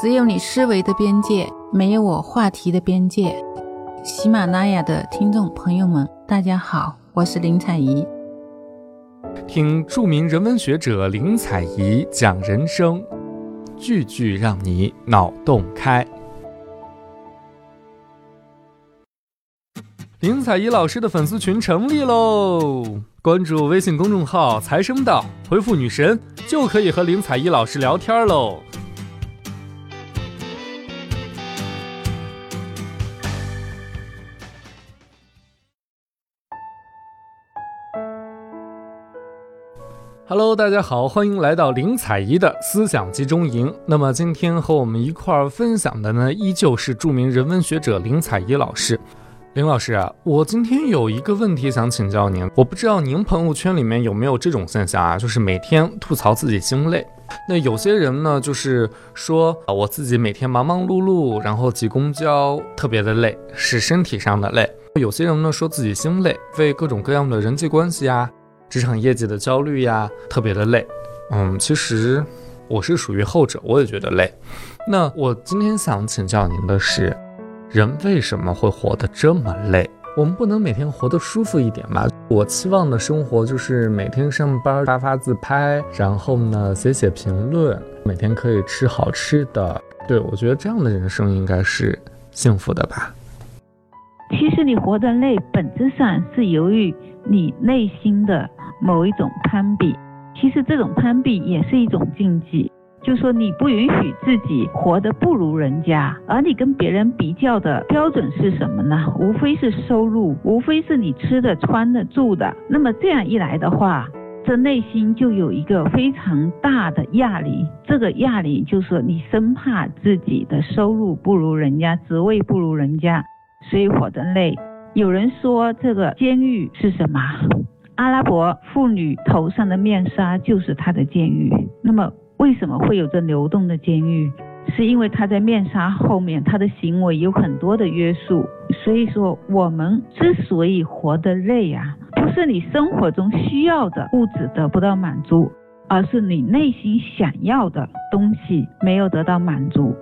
只有你思维的边界，没有我话题的边界。喜马拉雅的听众朋友们，大家好，我是林采宜。听著名人文学者林采宜讲人生，句句让你脑洞开。林采宜老师的粉丝群成立喽！关注微信公众号“财生道”，回复“女神”就可以和林采宜老师聊天喽。Hello，大家好，欢迎来到林采宜的思想集中营。那么今天和我们一块儿分享的呢，依旧是著名人文学者林采宜老师。林老师啊，我今天有一个问题想请教您，我不知道您朋友圈里面有没有这种现象啊，就是每天吐槽自己心累。那有些人呢，就是说啊，我自己每天忙忙碌碌，然后挤公交特别的累，是身体上的累。有些人呢，说自己心累，为各种各样的人际关系啊。职场业绩的焦虑呀，特别的累。嗯，其实我是属于后者，我也觉得累。那我今天想请教您的是，人为什么会活得这么累？我们不能每天活得舒服一点吗？我期望的生活就是每天上班发发自拍，然后呢写写评论，每天可以吃好吃的。对我觉得这样的人生应该是幸福的吧。其实你活得累，本质上是由于你内心的。某一种攀比，其实这种攀比也是一种禁忌。就说你不允许自己活得不如人家，而你跟别人比较的标准是什么呢？无非是收入，无非是你吃的、穿的、住的。那么这样一来的话，这内心就有一个非常大的压力。这个压力就是你生怕自己的收入不如人家，职位不如人家，所以活得累。有人说这个监狱是什么？阿拉伯妇女头上的面纱就是她的监狱。那么，为什么会有这流动的监狱？是因为她在面纱后面，她的行为有很多的约束。所以说，我们之所以活得累啊，不是你生活中需要的物质得不到满足，而是你内心想要的东西没有得到满足。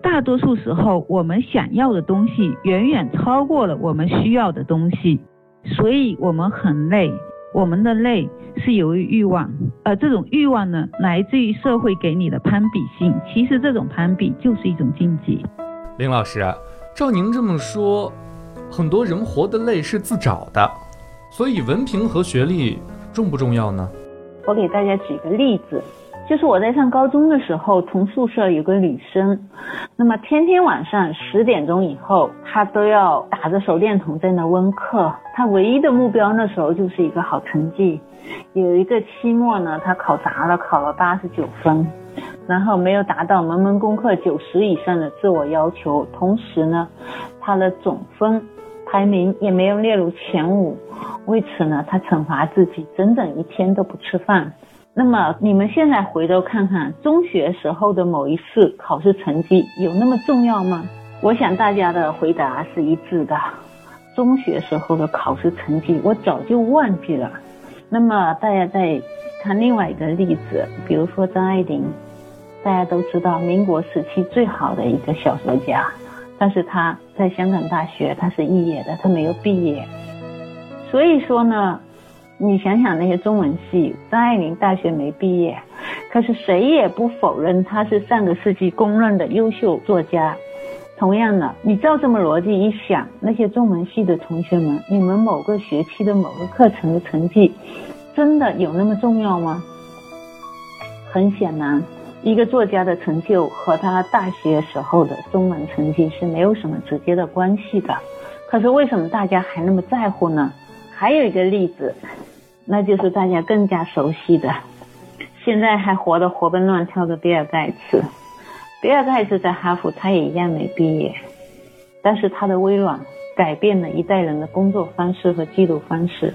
大多数时候，我们想要的东西远远超过了我们需要的东西，所以我们很累。我们的累是由于欲望，而这种欲望呢，来自于社会给你的攀比性。其实这种攀比就是一种禁忌。林老师，照您这么说，很多人活得累是自找的，所以文凭和学历重不重要呢？我给大家举个例子。就是我在上高中的时候，同宿舍有个女生，那么天天晚上十点钟以后，她都要打着手电筒在那温课。她唯一的目标那时候就是一个好成绩。有一个期末呢，她考砸了，考了八十九分，然后没有达到门门功课九十以上的自我要求，同时呢，她的总分排名也没有列入前五。为此呢，她惩罚自己，整整一天都不吃饭。那么你们现在回头看看中学时候的某一次考试成绩有那么重要吗？我想大家的回答是一致的。中学时候的考试成绩我早就忘记了。那么大家再看另外一个例子，比如说张爱玲，大家都知道民国时期最好的一个小说家，但是他在香港大学他是肄业的，他没有毕业。所以说呢。你想想那些中文系，张爱玲大学没毕业，可是谁也不否认她是上个世纪公认的优秀作家。同样的，你照这么逻辑一想，那些中文系的同学们，你们某个学期的某个课程的成绩，真的有那么重要吗？很显然，一个作家的成就和他大学时候的中文成绩是没有什么直接的关系的。可是为什么大家还那么在乎呢？还有一个例子。那就是大家更加熟悉的，现在还活得活蹦乱跳的比尔盖茨。比尔盖茨在哈佛，他也一样没毕业，但是他的微软改变了一代人的工作方式和记录方式。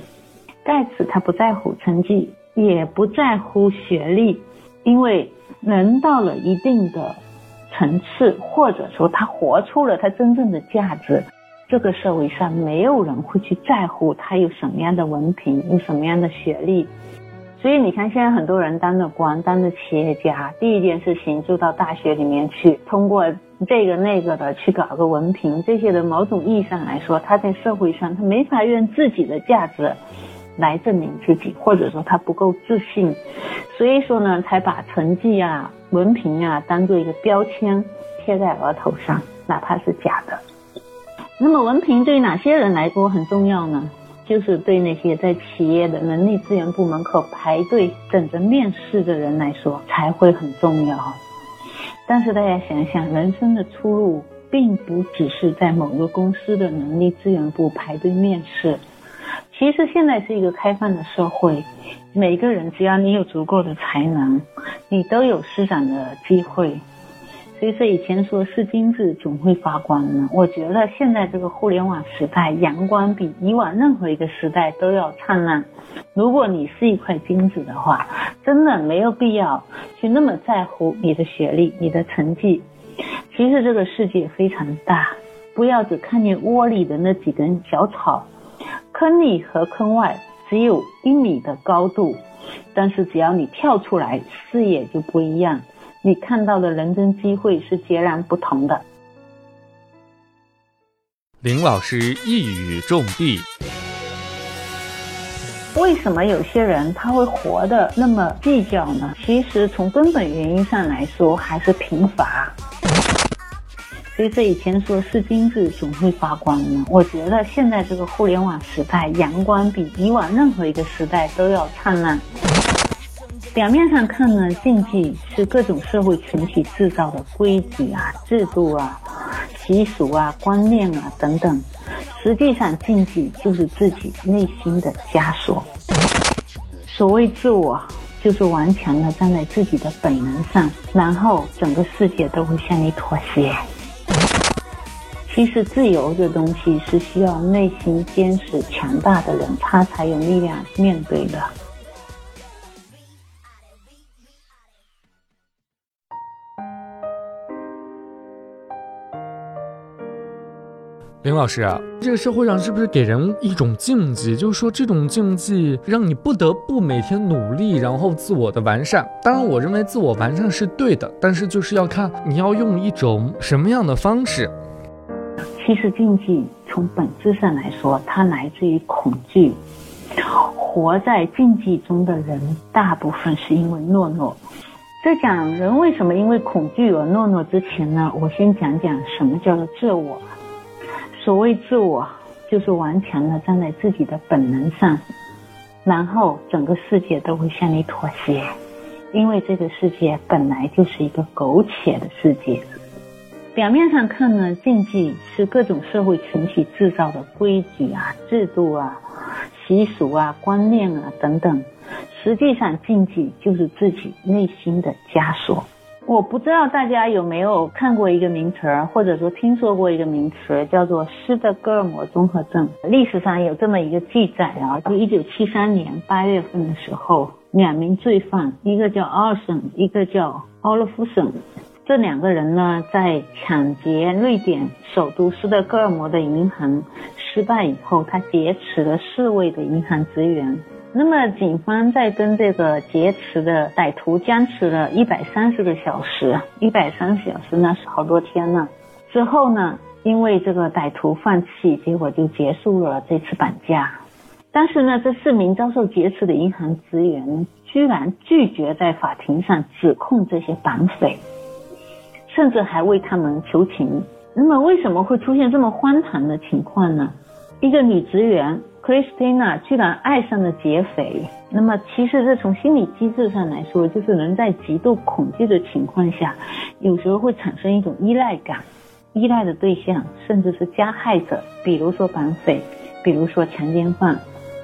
盖茨他不在乎成绩，也不在乎学历，因为人到了一定的层次，或者说他活出了他真正的价值。这个社会上没有人会去在乎他有什么样的文凭，有什么样的学历，所以你看，现在很多人当了官、当了企业家，第一件事情就到大学里面去，通过这个那个的去搞个文凭，这些的某种意义上来说，他在社会上他没法用自己的价值来证明自己，或者说他不够自信，所以说呢，才把成绩啊、文凭啊当做一个标签贴在额头上，哪怕是假的。那么文凭对哪些人来说很重要呢？就是对那些在企业的人力资源部门口排队等着面试的人来说才会很重要。但是大家想想，人生的出路并不只是在某个公司的人力资源部排队面试。其实现在是一个开放的社会，每个人只要你有足够的才能，你都有施展的机会。所以说以前说是金子总会发光呢，我觉得现在这个互联网时代，阳光比以往任何一个时代都要灿烂。如果你是一块金子的话，真的没有必要去那么在乎你的学历、你的成绩。其实这个世界非常大，不要只看见窝里的那几根小草，坑里和坑外只有一米的高度，但是只要你跳出来，视野就不一样。你看到的人生机会是截然不同的。林老师一语中的。为什么有些人他会活得那么计较呢？其实从根本原因上来说，还是贫乏。所以这以前说是金子总会发光呢，我觉得现在这个互联网时代，阳光比以往任何一个时代都要灿烂。表面上看呢，禁忌是各种社会群体制造的规矩啊、制度啊、习俗啊、观念啊等等。实际上，禁忌就是自己内心的枷锁。所谓自我，就是顽强的站在自己的本能上，然后整个世界都会向你妥协。其实，自由这东西是需要内心坚实强大的人，他才有力量面对的。林老师，这个社会上是不是给人一种禁忌？就是说，这种禁忌让你不得不每天努力，然后自我的完善。当然，我认为自我完善是对的，但是就是要看你要用一种什么样的方式。其实，禁忌从本质上来说，它来自于恐惧。活在禁忌中的人，大部分是因为懦弱。在讲人为什么因为恐惧而懦弱之前呢，我先讲讲什么叫做自我。所谓自我，就是顽强的站在自己的本能上，然后整个世界都会向你妥协，因为这个世界本来就是一个苟且的世界。表面上看呢，禁忌是各种社会群体制造的规矩啊、制度啊、习俗啊、观念啊等等，实际上禁忌就是自己内心的枷锁。我不知道大家有没有看过一个名词，或者说听说过一个名词，叫做斯德哥尔摩综合症。历史上有这么一个记载啊，就一九七三年八月份的时候，两名罪犯，一个叫奥尔森，一个叫奥勒夫森，这两个人呢，在抢劫瑞典首都斯德哥尔摩的银行失败以后，他劫持了四位的银行职员。那么，警方在跟这个劫持的歹徒僵持了一百三十个小时，一百三十小时那是好多天呢。之后呢，因为这个歹徒放弃，结果就结束了这次绑架。但是呢，这四名遭受劫持的银行职员居然拒绝在法庭上指控这些绑匪，甚至还为他们求情。那么，为什么会出现这么荒唐的情况呢？一个女职员。Christina 居然爱上了劫匪，那么其实这从心理机制上来说，就是人在极度恐惧的情况下，有时候会产生一种依赖感，依赖的对象甚至是加害者，比如说绑匪，比如说强奸犯。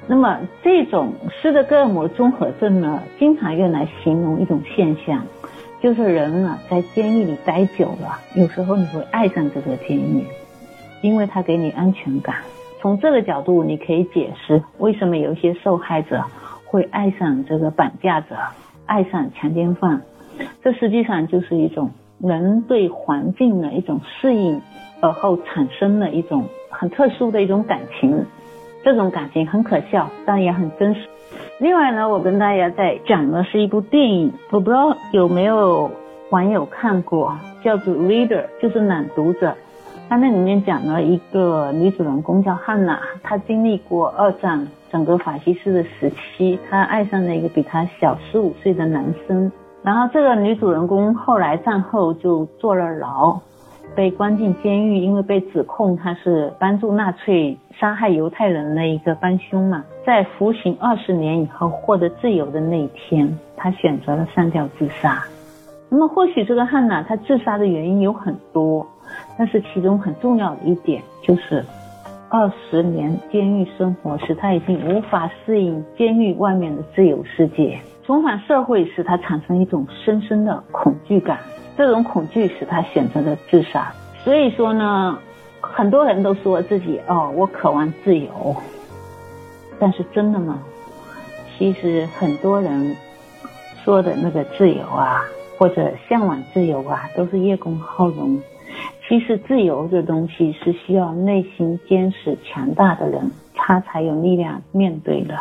那么这种斯德哥尔摩综合症呢，经常用来形容一种现象，就是人啊在监狱里待久了，有时候你会爱上这个监狱，因为它给你安全感。从这个角度，你可以解释为什么有一些受害者会爱上这个绑架者，爱上强奸犯。这实际上就是一种人对环境的一种适应，而后产生的一种很特殊的一种感情。这种感情很可笑，但也很真实。另外呢，我跟大家在讲的是一部电影，我不知道有没有网友看过，叫做《Reader》，就是朗读者。它那里面讲了一个女主人公叫汉娜，她经历过二战整个法西斯的时期，她爱上了一个比她小十五岁的男生。然后这个女主人公后来战后就坐了牢，被关进监狱，因为被指控她是帮助纳粹杀害犹太人的一个帮凶嘛。在服刑二十年以后获得自由的那一天，她选择了上吊自杀。那么或许这个汉娜她自杀的原因有很多，但是其中很重要的一点就是，二十年监狱生活使她已经无法适应监狱外面的自由世界。重返社会使她产生一种深深的恐惧感，这种恐惧使她选择了自杀。所以说呢，很多人都说自己哦，我渴望自由，但是真的吗？其实很多人说的那个自由啊，或者向往自由啊，都是叶公好龙。其实自由这东西是需要内心坚实强大的人，他才有力量面对的。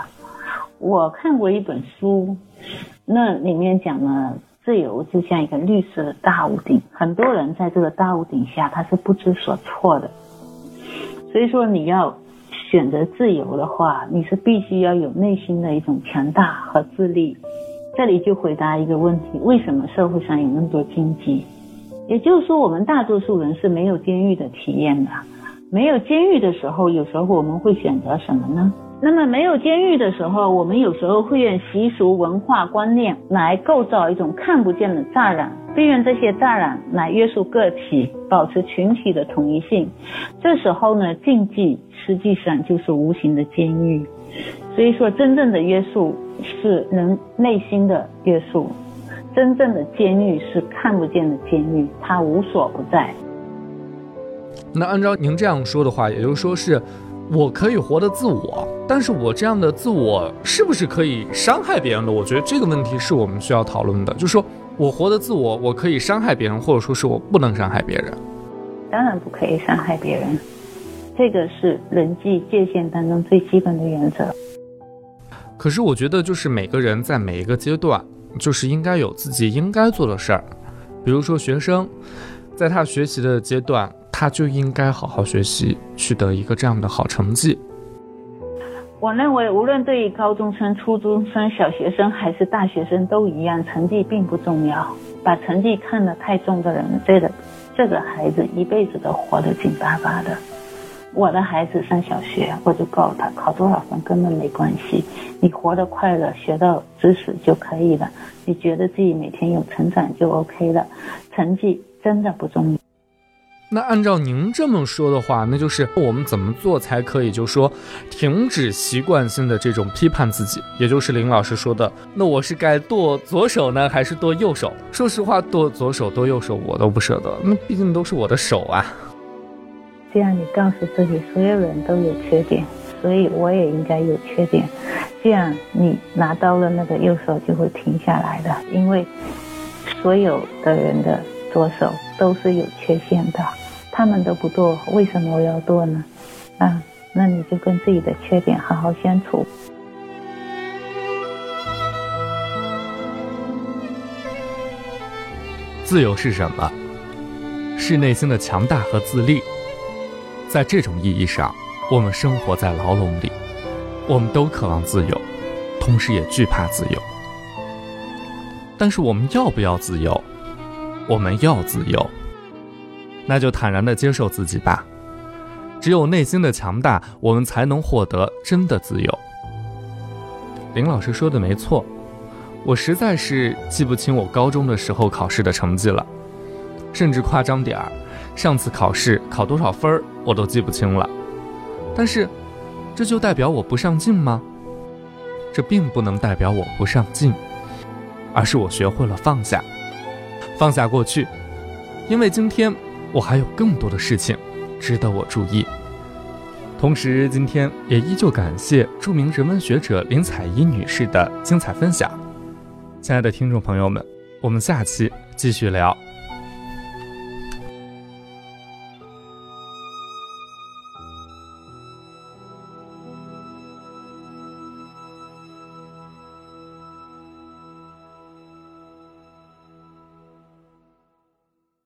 我看过一本书，那里面讲了自由就像一个绿色的大屋顶，很多人在这个大屋顶下他是不知所措的。所以说你要选择自由的话，你是必须要有内心的一种强大和自立。这里就回答一个问题：为什么社会上有那么多荆棘？也就是说，我们大多数人是没有监狱的体验的。没有监狱的时候，有时候我们会选择什么呢？那么没有监狱的时候，我们有时候会用习俗、文化观念来构造一种看不见的栅栏，并用这些栅栏来约束个体，保持群体的统一性。这时候呢，禁忌实际上就是无形的监狱。所以说，真正的约束是人内心的约束，真正的监狱是看不见的监狱，它无所不在。那按照您这样说的话，也就是说是。我可以活得自我，但是我这样的自我是不是可以伤害别人的？我觉得这个问题是我们需要讨论的。就是说我活得自我，我可以伤害别人，或者说是我不能伤害别人。当然不可以伤害别人，这个是人际界限当中最基本的原则。可是我觉得，就是每个人在每一个阶段，就是应该有自己应该做的事儿。比如说学生，在他学习的阶段。他就应该好好学习，取得一个这样的好成绩。我认为，无论对于高中生、初中生、小学生还是大学生都一样，成绩并不重要。把成绩看得太重的人，这个这个孩子一辈子都活得紧巴巴的。我的孩子上小学，我就告诉他，考多少分根本没关系，你活得快乐，学到知识就可以了。你觉得自己每天有成长就 OK 了，成绩真的不重要。那按照您这么说的话，那就是我们怎么做才可以，就说停止习惯性的这种批判自己，也就是林老师说的，那我是该剁左手呢，还是剁右手？说实话，剁左手、剁右手，我都不舍得，那毕竟都是我的手啊。这样你告诉自己，所有人都有缺点，所以我也应该有缺点，这样你拿刀了那个右手就会停下来的，因为所有的人的左手都是有缺陷的。他们都不剁，为什么我要剁呢？啊，那你就跟自己的缺点好好相处。自由是什么？是内心的强大和自立。在这种意义上，我们生活在牢笼里，我们都渴望自由，同时也惧怕自由。但是我们要不要自由？我们要自由。那就坦然地接受自己吧。只有内心的强大，我们才能获得真的自由。林老师说的没错，我实在是记不清我高中的时候考试的成绩了，甚至夸张点儿，上次考试考多少分儿我都记不清了。但是，这就代表我不上进吗？这并不能代表我不上进，而是我学会了放下，放下过去，因为今天。我还有更多的事情值得我注意。同时，今天也依旧感谢著名人文学者林采宜女士的精彩分享。亲爱的听众朋友们，我们下期继续聊。